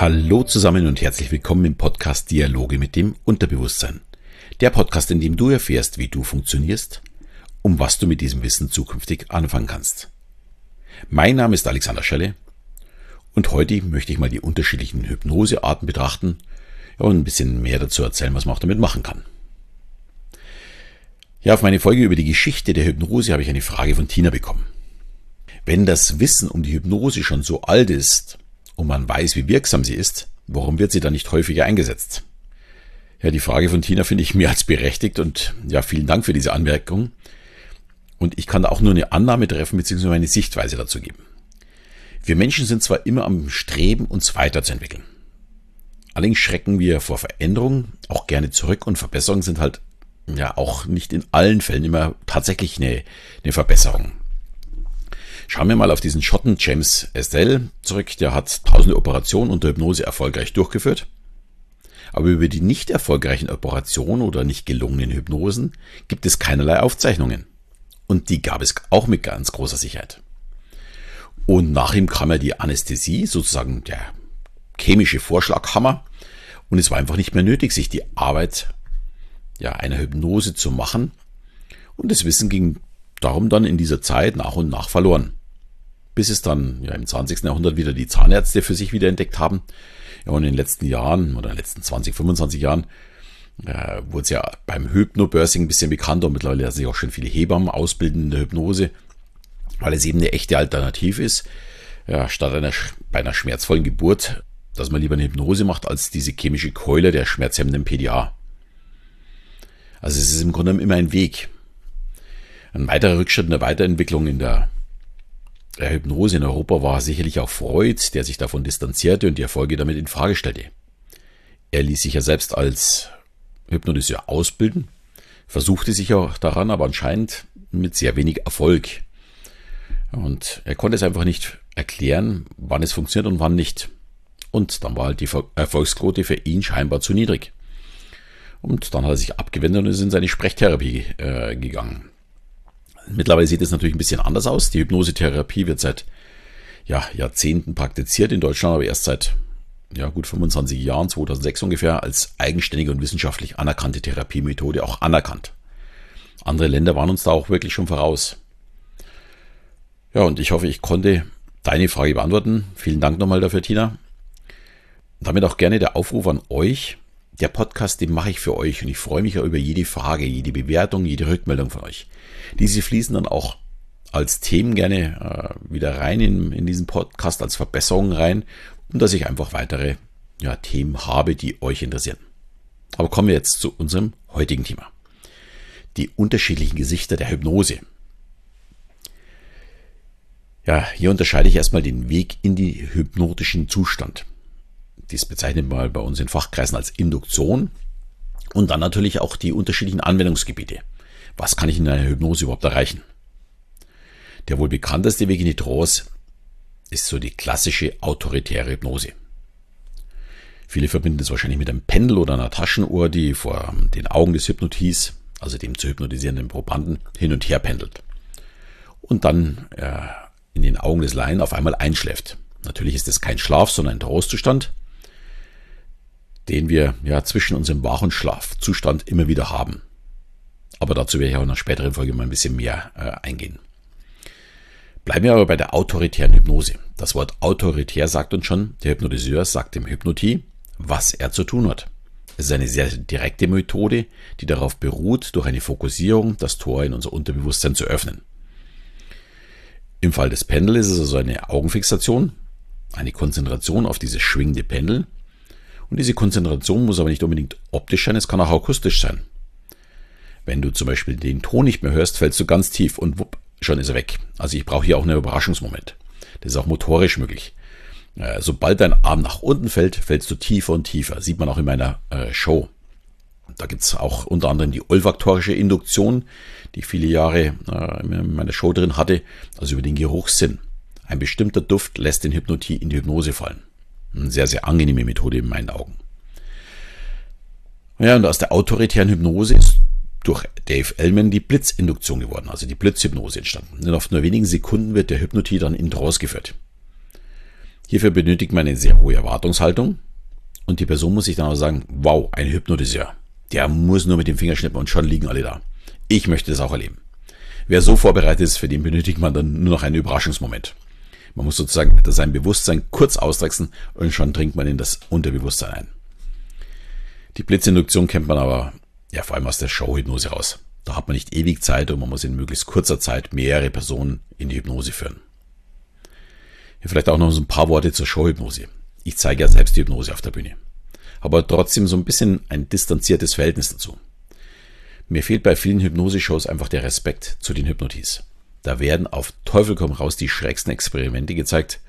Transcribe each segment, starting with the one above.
Hallo zusammen und herzlich willkommen im Podcast Dialoge mit dem Unterbewusstsein. Der Podcast, in dem du erfährst, wie du funktionierst, um was du mit diesem Wissen zukünftig anfangen kannst. Mein Name ist Alexander Schelle und heute möchte ich mal die unterschiedlichen Hypnosearten betrachten und ein bisschen mehr dazu erzählen, was man auch damit machen kann. Ja, auf meine Folge über die Geschichte der Hypnose habe ich eine Frage von Tina bekommen. Wenn das Wissen um die Hypnose schon so alt ist und man weiß, wie wirksam sie ist, warum wird sie dann nicht häufiger eingesetzt? Ja, die Frage von Tina finde ich mehr als berechtigt und ja, vielen Dank für diese Anmerkung. Und ich kann da auch nur eine Annahme treffen bzw. eine Sichtweise dazu geben. Wir Menschen sind zwar immer am Streben, uns weiterzuentwickeln. Allerdings schrecken wir vor Veränderungen auch gerne zurück und Verbesserungen sind halt ja auch nicht in allen Fällen immer tatsächlich eine, eine Verbesserung. Schauen wir mal auf diesen Schotten James Estelle zurück. Der hat tausende Operationen unter Hypnose erfolgreich durchgeführt. Aber über die nicht erfolgreichen Operationen oder nicht gelungenen Hypnosen gibt es keinerlei Aufzeichnungen. Und die gab es auch mit ganz großer Sicherheit. Und nach ihm kam ja die Anästhesie, sozusagen der chemische Vorschlaghammer. Und es war einfach nicht mehr nötig, sich die Arbeit ja, einer Hypnose zu machen. Und das Wissen ging darum dann in dieser Zeit nach und nach verloren. Bis es dann ja, im 20. Jahrhundert wieder die Zahnärzte für sich wieder entdeckt haben. Ja, und in den letzten Jahren oder in den letzten 20, 25 Jahren äh, wurde es ja beim Hypnobirthing ein bisschen bekannter und mittlerweile lassen sich auch schon viele Hebammen ausbilden in der Hypnose, weil es eben eine echte Alternative ist. Ja, statt einer, bei einer schmerzvollen Geburt, dass man lieber eine Hypnose macht, als diese chemische Keule der schmerzhemmenden PDA. Also es ist im Grunde immer ein Weg. Ein weiterer Rückschritt in der Weiterentwicklung in der, der Hypnose in Europa war sicherlich auch Freud, der sich davon distanzierte und die Erfolge damit in Frage stellte. Er ließ sich ja selbst als Hypnotiseur ausbilden, versuchte sich auch daran, aber anscheinend mit sehr wenig Erfolg. Und er konnte es einfach nicht erklären, wann es funktioniert und wann nicht. Und dann war halt die Erfolgsquote für ihn scheinbar zu niedrig. Und dann hat er sich abgewendet und ist in seine Sprechtherapie äh, gegangen. Mittlerweile sieht es natürlich ein bisschen anders aus. Die Hypnosetherapie wird seit ja, Jahrzehnten praktiziert in Deutschland, aber erst seit ja, gut 25 Jahren, 2006 ungefähr, als eigenständige und wissenschaftlich anerkannte Therapiemethode auch anerkannt. Andere Länder waren uns da auch wirklich schon voraus. Ja, und ich hoffe, ich konnte deine Frage beantworten. Vielen Dank nochmal dafür, Tina. Damit auch gerne der Aufruf an euch. Der Podcast, den mache ich für euch und ich freue mich ja über jede Frage, jede Bewertung, jede Rückmeldung von euch. Diese fließen dann auch als Themen gerne äh, wieder rein in, in diesen Podcast, als Verbesserungen rein und dass ich einfach weitere ja, Themen habe, die euch interessieren. Aber kommen wir jetzt zu unserem heutigen Thema. Die unterschiedlichen Gesichter der Hypnose. Ja, hier unterscheide ich erstmal den Weg in den hypnotischen Zustand. Dies bezeichnet man bei uns in Fachkreisen als Induktion. Und dann natürlich auch die unterschiedlichen Anwendungsgebiete. Was kann ich in einer Hypnose überhaupt erreichen? Der wohl bekannteste Weg in die Trance ist so die klassische autoritäre Hypnose. Viele verbinden das wahrscheinlich mit einem Pendel oder einer Taschenuhr, die vor den Augen des Hypnotis, also dem zu hypnotisierenden Probanden, hin und her pendelt. Und dann äh, in den Augen des Laien auf einmal einschläft. Natürlich ist es kein Schlaf, sondern ein Trauerzustand, den wir ja zwischen unserem Wach- und Schlafzustand immer wieder haben. Aber dazu werde ich auch in einer späteren Folge mal ein bisschen mehr äh, eingehen. Bleiben wir aber bei der autoritären Hypnose. Das Wort autoritär sagt uns schon, der Hypnotiseur sagt dem Hypnotie, was er zu tun hat. Es ist eine sehr direkte Methode, die darauf beruht, durch eine Fokussierung das Tor in unser Unterbewusstsein zu öffnen. Im Fall des Pendels ist es also eine Augenfixation, eine Konzentration auf dieses schwingende Pendel. Und diese Konzentration muss aber nicht unbedingt optisch sein, es kann auch akustisch sein. Wenn du zum Beispiel den Ton nicht mehr hörst, fällst du ganz tief und wupp, schon ist er weg. Also ich brauche hier auch einen Überraschungsmoment. Das ist auch motorisch möglich. Äh, sobald dein Arm nach unten fällt, fällst du tiefer und tiefer. Sieht man auch in meiner äh, Show. Da gibt es auch unter anderem die olfaktorische Induktion, die ich viele Jahre äh, in meiner Show drin hatte, also über den Geruchssinn. Ein bestimmter Duft lässt den Hypnotie in die Hypnose fallen. Eine sehr, sehr angenehme Methode in meinen Augen. Ja, und aus der autoritären Hypnose ist durch Dave Ellman die Blitzinduktion geworden, also die Blitzhypnose entstanden. In oft nur wenigen Sekunden wird der Hypnotie dann in Trance geführt. Hierfür benötigt man eine sehr hohe Erwartungshaltung und die Person muss sich dann auch sagen, wow, ein Hypnotiseur. Der muss nur mit dem Finger schnippen und schon liegen alle da. Ich möchte das auch erleben. Wer so vorbereitet ist, für den benötigt man dann nur noch einen Überraschungsmoment. Man muss sozusagen sein Bewusstsein kurz austricksen und schon dringt man in das Unterbewusstsein ein. Die Blitzinduktion kennt man aber ja vor allem aus der Showhypnose raus. Da hat man nicht ewig Zeit und man muss in möglichst kurzer Zeit mehrere Personen in die Hypnose führen. Hier vielleicht auch noch so ein paar Worte zur Showhypnose. Ich zeige ja selbst die Hypnose auf der Bühne. Aber trotzdem so ein bisschen ein distanziertes Verhältnis dazu. Mir fehlt bei vielen Hypnose-Shows einfach der Respekt zu den Hypnotis. Da werden auf Teufel komm raus die schrägsten Experimente gezeigt.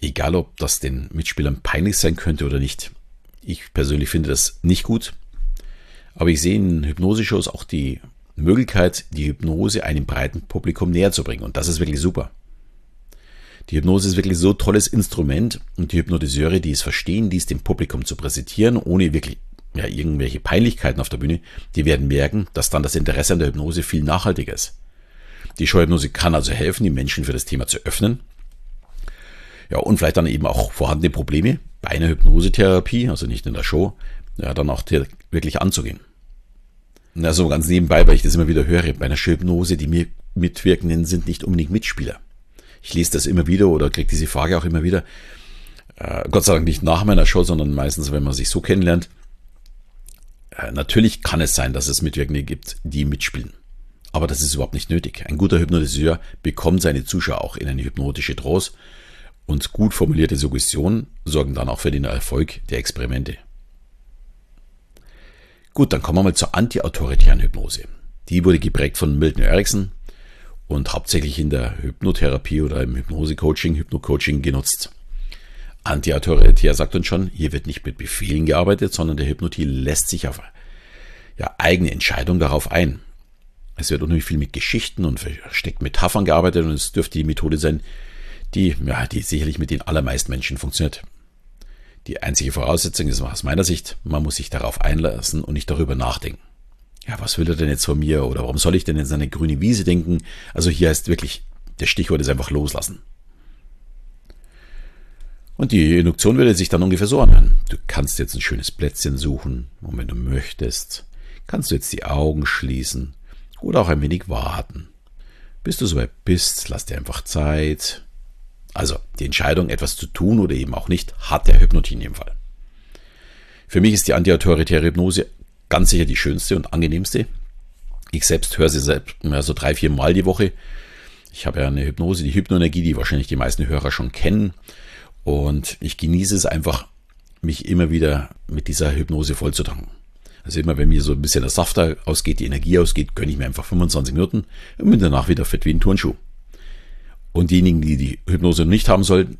Egal, ob das den Mitspielern peinlich sein könnte oder nicht. Ich persönlich finde das nicht gut. Aber ich sehe in Hypnose-Shows auch die Möglichkeit, die Hypnose einem breiten Publikum näher zu bringen. Und das ist wirklich super. Die Hypnose ist wirklich so tolles Instrument und die Hypnotiseure, die es verstehen, dies dem Publikum zu präsentieren, ohne wirklich ja, irgendwelche Peinlichkeiten auf der Bühne, die werden merken, dass dann das Interesse an der Hypnose viel nachhaltiger ist. Die Showhypnose kann also helfen, die Menschen für das Thema zu öffnen. Ja, und vielleicht dann eben auch vorhandene Probleme bei einer Hypnosetherapie, also nicht in der Show, ja, dann auch wirklich anzugehen. Na, so ganz nebenbei, weil ich das immer wieder höre, bei einer Hypnose, die Mitwirkenden sind nicht unbedingt Mitspieler. Ich lese das immer wieder oder kriege diese Frage auch immer wieder. Äh, Gott sei Dank nicht nach meiner Show, sondern meistens, wenn man sich so kennenlernt. Äh, natürlich kann es sein, dass es Mitwirkende gibt, die mitspielen. Aber das ist überhaupt nicht nötig. Ein guter Hypnotiseur bekommt seine Zuschauer auch in eine hypnotische Trance und gut formulierte Suggestionen sorgen dann auch für den Erfolg der Experimente. Gut, dann kommen wir mal zur anti-autoritären Hypnose. Die wurde geprägt von Milton Erickson und hauptsächlich in der Hypnotherapie oder im Hypnose-Coaching, Hypno-Coaching genutzt. Anti-autoritär sagt uns schon, hier wird nicht mit Befehlen gearbeitet, sondern der Hypnotil lässt sich auf ja, eigene Entscheidung darauf ein. Es wird unheimlich viel mit Geschichten und versteckten Metaphern gearbeitet und es dürfte die Methode sein, die, ja, die sicherlich mit den allermeisten Menschen funktioniert. Die einzige Voraussetzung ist aus meiner Sicht, man muss sich darauf einlassen und nicht darüber nachdenken. Ja, was will er denn jetzt von mir oder warum soll ich denn in seine grüne Wiese denken? Also hier heißt wirklich, der Stichwort ist einfach loslassen. Und die Induktion würde sich dann ungefähr so anhören. Du kannst jetzt ein schönes Plätzchen suchen und wenn du möchtest, kannst du jetzt die Augen schließen oder auch ein wenig warten. Bis du soweit bist, lass dir einfach Zeit. Also die Entscheidung, etwas zu tun oder eben auch nicht, hat der Hypnotin in dem Fall. Für mich ist die antiautoritäre Hypnose ganz sicher die schönste und angenehmste. Ich selbst höre sie selbst so drei, vier Mal die Woche. Ich habe ja eine Hypnose, die Hypnoenergie, die wahrscheinlich die meisten Hörer schon kennen. Und ich genieße es einfach, mich immer wieder mit dieser Hypnose vollzutanken. Also immer, wenn mir so ein bisschen der Saft ausgeht, die Energie ausgeht, gönne ich mir einfach 25 Minuten und bin danach wieder fit wie ein Turnschuh. Und diejenigen, die die Hypnose nicht haben sollten,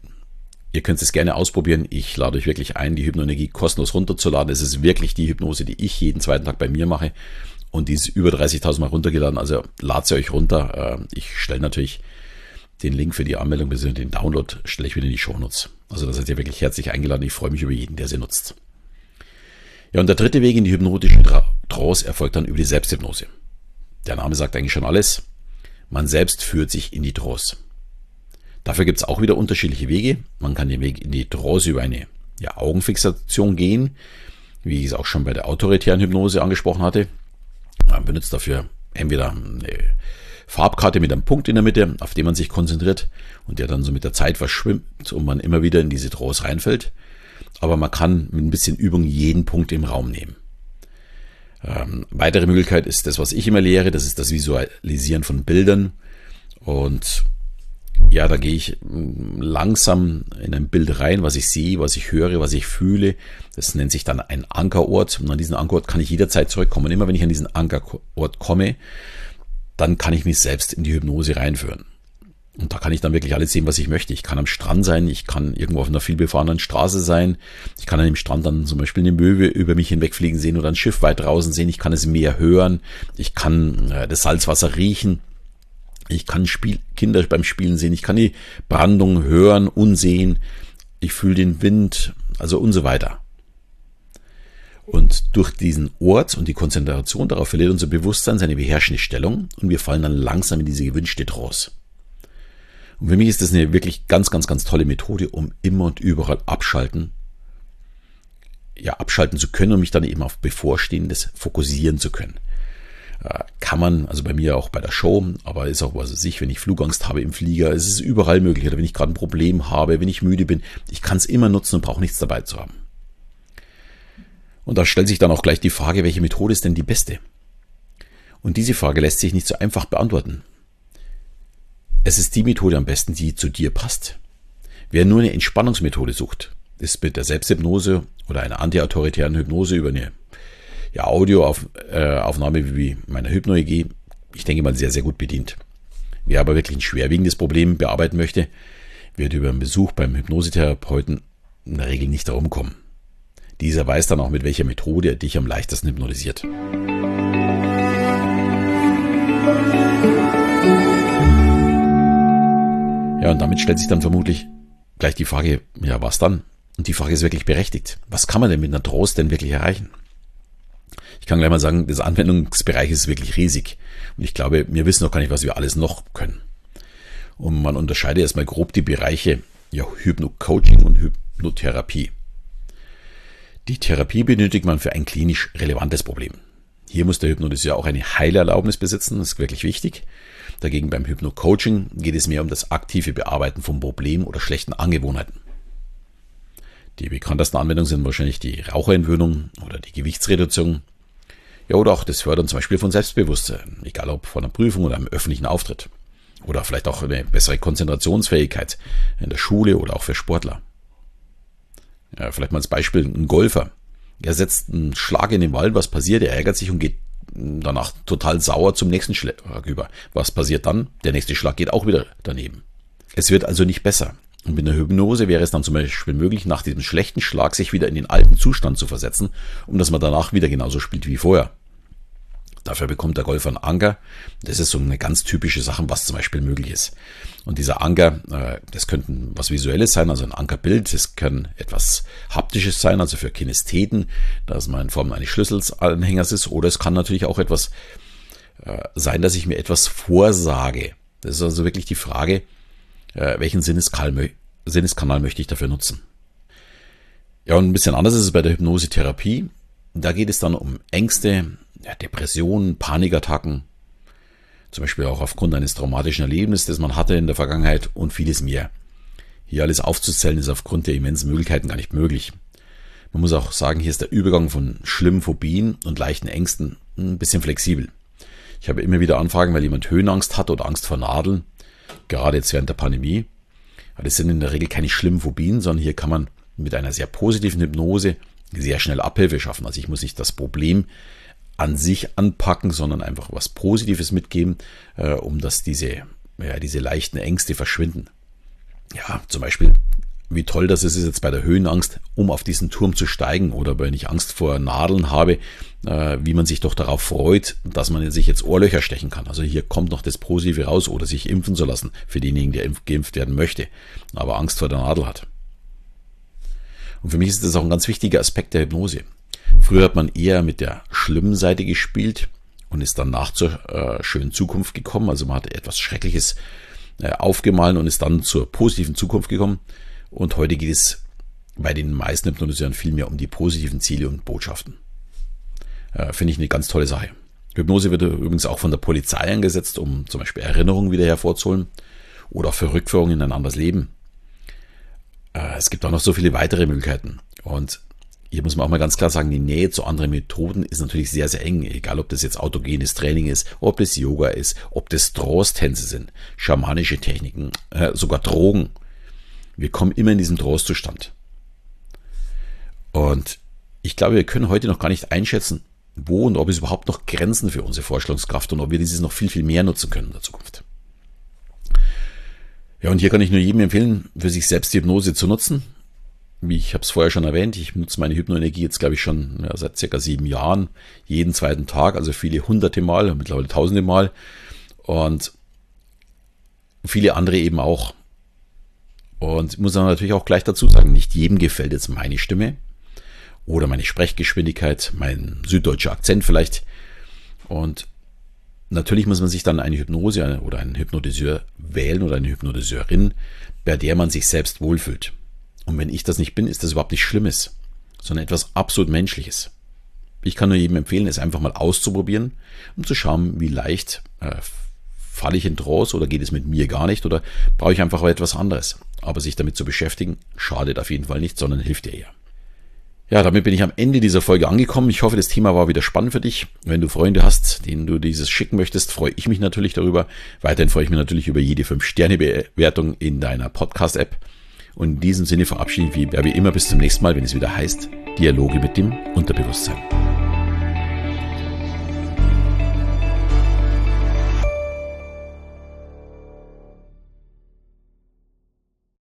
ihr könnt es gerne ausprobieren. Ich lade euch wirklich ein, die Hypnoenergie kostenlos runterzuladen. Es ist wirklich die Hypnose, die ich jeden zweiten Tag bei mir mache. Und die ist über 30.000 Mal runtergeladen. Also ladet sie euch runter. Ähm, ich stelle natürlich den Link für die Anmeldung bzw. den Download stelle ich wieder in die Shownotes. Also da seid ihr wirklich herzlich eingeladen. Ich freue mich über jeden, der sie nutzt. Ja, und der dritte Weg in die hypnotische Trance erfolgt dann über die Selbsthypnose. Der Name sagt eigentlich schon alles. Man selbst führt sich in die Trance. Dafür gibt es auch wieder unterschiedliche Wege. Man kann den Weg in die Trance über eine ja, Augenfixation gehen, wie ich es auch schon bei der autoritären Hypnose angesprochen hatte. Man benutzt dafür entweder eine Farbkarte mit einem Punkt in der Mitte, auf den man sich konzentriert und der dann so mit der Zeit verschwimmt und man immer wieder in diese Trance reinfällt aber man kann mit ein bisschen Übung jeden Punkt im Raum nehmen. Ähm, weitere Möglichkeit ist das, was ich immer lehre, das ist das Visualisieren von Bildern. Und ja, da gehe ich mm, langsam in ein Bild rein, was ich sehe, was ich höre, was ich fühle. Das nennt sich dann ein Ankerort. Und an diesen Ankerort kann ich jederzeit zurückkommen. Und immer wenn ich an diesen Ankerort komme, dann kann ich mich selbst in die Hypnose reinführen. Und da kann ich dann wirklich alles sehen, was ich möchte. Ich kann am Strand sein, ich kann irgendwo auf einer vielbefahrenen Straße sein, ich kann an dem Strand dann zum Beispiel eine Möwe über mich hinwegfliegen sehen oder ein Schiff weit draußen sehen, ich kann es Meer hören, ich kann äh, das Salzwasser riechen, ich kann Spiel Kinder beim Spielen sehen, ich kann die Brandung hören und sehen, ich fühle den Wind, also und so weiter. Und durch diesen Ort und die Konzentration darauf verliert unser Bewusstsein seine beherrschende Stellung und wir fallen dann langsam in diese gewünschte Trance. Und für mich ist das eine wirklich ganz, ganz, ganz tolle Methode, um immer und überall abschalten, ja, abschalten zu können und mich dann eben auf Bevorstehendes fokussieren zu können. Äh, kann man, also bei mir auch bei der Show, aber ist auch was weiß ich, wenn ich Flugangst habe im Flieger, es ist überall möglich, oder wenn ich gerade ein Problem habe, wenn ich müde bin, ich kann es immer nutzen und brauche nichts dabei zu haben. Und da stellt sich dann auch gleich die Frage, welche Methode ist denn die beste? Und diese Frage lässt sich nicht so einfach beantworten. Es ist die Methode am besten, die zu dir passt. Wer nur eine Entspannungsmethode sucht, ist mit der Selbsthypnose oder einer antiautoritären Hypnose über eine ja, Audioaufnahme äh, wie meiner Hypno-EG, ich denke mal, sehr, sehr gut bedient. Wer aber wirklich ein schwerwiegendes Problem bearbeiten möchte, wird über einen Besuch beim Hypnosetherapeuten in der Regel nicht darum kommen. Dieser weiß dann auch, mit welcher Methode er dich am leichtesten hypnotisiert. Ja, und damit stellt sich dann vermutlich gleich die Frage, ja, was dann? Und die Frage ist wirklich berechtigt. Was kann man denn mit einer Trost denn wirklich erreichen? Ich kann gleich mal sagen, das Anwendungsbereich ist wirklich riesig. Und ich glaube, wir wissen noch gar nicht, was wir alles noch können. Und man unterscheidet erstmal grob die Bereiche ja, Hypno-Coaching und Hypnotherapie. Die Therapie benötigt man für ein klinisch relevantes Problem. Hier muss der Hypnotiseur auch eine Heilerlaubnis besitzen, das ist wirklich wichtig. Dagegen beim Hypno-Coaching geht es mehr um das aktive Bearbeiten von Problemen oder schlechten Angewohnheiten. Die bekanntesten Anwendungen sind wahrscheinlich die Raucherentwöhnung oder die Gewichtsreduktion, ja, oder auch das Fördern zum Beispiel von Selbstbewusstsein, egal ob von einer Prüfung oder einem öffentlichen Auftritt. Oder vielleicht auch eine bessere Konzentrationsfähigkeit in der Schule oder auch für Sportler. Ja, vielleicht mal als Beispiel ein Golfer. Er setzt einen Schlag in den Wald, was passiert? Er ärgert sich und geht danach total sauer zum nächsten Schlag über. Was passiert dann? Der nächste Schlag geht auch wieder daneben. Es wird also nicht besser. Und mit einer Hypnose wäre es dann zum Beispiel möglich, nach diesem schlechten Schlag sich wieder in den alten Zustand zu versetzen, um dass man danach wieder genauso spielt wie vorher. Dafür bekommt der Golfer einen Anker. Das ist so eine ganz typische Sache, was zum Beispiel möglich ist. Und dieser Anker, äh, das könnten was Visuelles sein, also ein Ankerbild. Das kann etwas Haptisches sein, also für Kinestheten, dass man in Form eines Schlüsselanhängers ist. Oder es kann natürlich auch etwas äh, sein, dass ich mir etwas vorsage. Das ist also wirklich die Frage, äh, welchen Sinneskanal, Sinneskanal möchte ich dafür nutzen. Ja, und ein bisschen anders ist es bei der Hypnosetherapie. Da geht es dann um Ängste, ja, Depressionen, Panikattacken, zum Beispiel auch aufgrund eines traumatischen Erlebnisses, das man hatte in der Vergangenheit und vieles mehr. Hier alles aufzuzählen ist aufgrund der immensen Möglichkeiten gar nicht möglich. Man muss auch sagen, hier ist der Übergang von schlimmen Phobien und leichten Ängsten ein bisschen flexibel. Ich habe immer wieder Anfragen, weil jemand Höhenangst hat oder Angst vor Nadeln, gerade jetzt während der Pandemie. Aber das sind in der Regel keine schlimmen Phobien, sondern hier kann man mit einer sehr positiven Hypnose sehr schnell Abhilfe schaffen. Also ich muss nicht das Problem an sich anpacken, sondern einfach was Positives mitgeben, äh, um dass diese, ja, diese leichten Ängste verschwinden. Ja, zum Beispiel, wie toll das ist jetzt bei der Höhenangst, um auf diesen Turm zu steigen oder wenn ich Angst vor Nadeln habe, äh, wie man sich doch darauf freut, dass man sich jetzt Ohrlöcher stechen kann. Also hier kommt noch das Positive raus oder sich impfen zu lassen für denjenigen, der geimpft werden möchte, aber Angst vor der Nadel hat. Und für mich ist das auch ein ganz wichtiger Aspekt der Hypnose. Früher hat man eher mit der schlimmen Seite gespielt und ist danach zur äh, schönen Zukunft gekommen. Also man hat etwas Schreckliches äh, aufgemahlen und ist dann zur positiven Zukunft gekommen. Und heute geht es bei den meisten Hypnotiseuren viel mehr um die positiven Ziele und Botschaften. Äh, Finde ich eine ganz tolle Sache. Hypnose wird übrigens auch von der Polizei eingesetzt, um zum Beispiel Erinnerungen wieder hervorzuholen oder für Rückführungen in ein anderes Leben. Äh, es gibt auch noch so viele weitere Möglichkeiten. Und hier muss man auch mal ganz klar sagen, die Nähe zu anderen Methoden ist natürlich sehr, sehr eng. Egal, ob das jetzt autogenes Training ist, ob das Yoga ist, ob das Trance-Tänze sind, schamanische Techniken, äh, sogar Drogen. Wir kommen immer in diesen Trance-Zustand. Und ich glaube, wir können heute noch gar nicht einschätzen, wo und ob es überhaupt noch Grenzen für unsere Vorstellungskraft und ob wir dieses noch viel, viel mehr nutzen können in der Zukunft. Ja, und hier kann ich nur jedem empfehlen, für sich selbst die Hypnose zu nutzen ich habe es vorher schon erwähnt, ich benutze meine Hypnoenergie jetzt, glaube ich, schon ja, seit circa sieben Jahren, jeden zweiten Tag, also viele hunderte Mal, mittlerweile tausende Mal. Und viele andere eben auch. Und muss dann natürlich auch gleich dazu sagen, nicht jedem gefällt jetzt meine Stimme oder meine Sprechgeschwindigkeit, mein süddeutscher Akzent vielleicht. Und Natürlich muss man sich dann eine Hypnose oder einen Hypnotiseur wählen oder eine Hypnotiseurin, bei der man sich selbst wohlfühlt. Und wenn ich das nicht bin, ist das überhaupt nicht Schlimmes, sondern etwas absolut Menschliches. Ich kann nur jedem empfehlen, es einfach mal auszuprobieren, um zu schauen, wie leicht äh, falle ich in Trance oder geht es mit mir gar nicht oder brauche ich einfach etwas anderes. Aber sich damit zu beschäftigen, schadet auf jeden Fall nicht, sondern hilft dir eher. Ja, damit bin ich am Ende dieser Folge angekommen. Ich hoffe, das Thema war wieder spannend für dich. Wenn du Freunde hast, denen du dieses schicken möchtest, freue ich mich natürlich darüber. Weiterhin freue ich mich natürlich über jede 5-Sterne-Bewertung in deiner Podcast-App. Und in diesem Sinne verabschiede ich mich wie immer bis zum nächsten Mal, wenn es wieder heißt Dialoge mit dem Unterbewusstsein.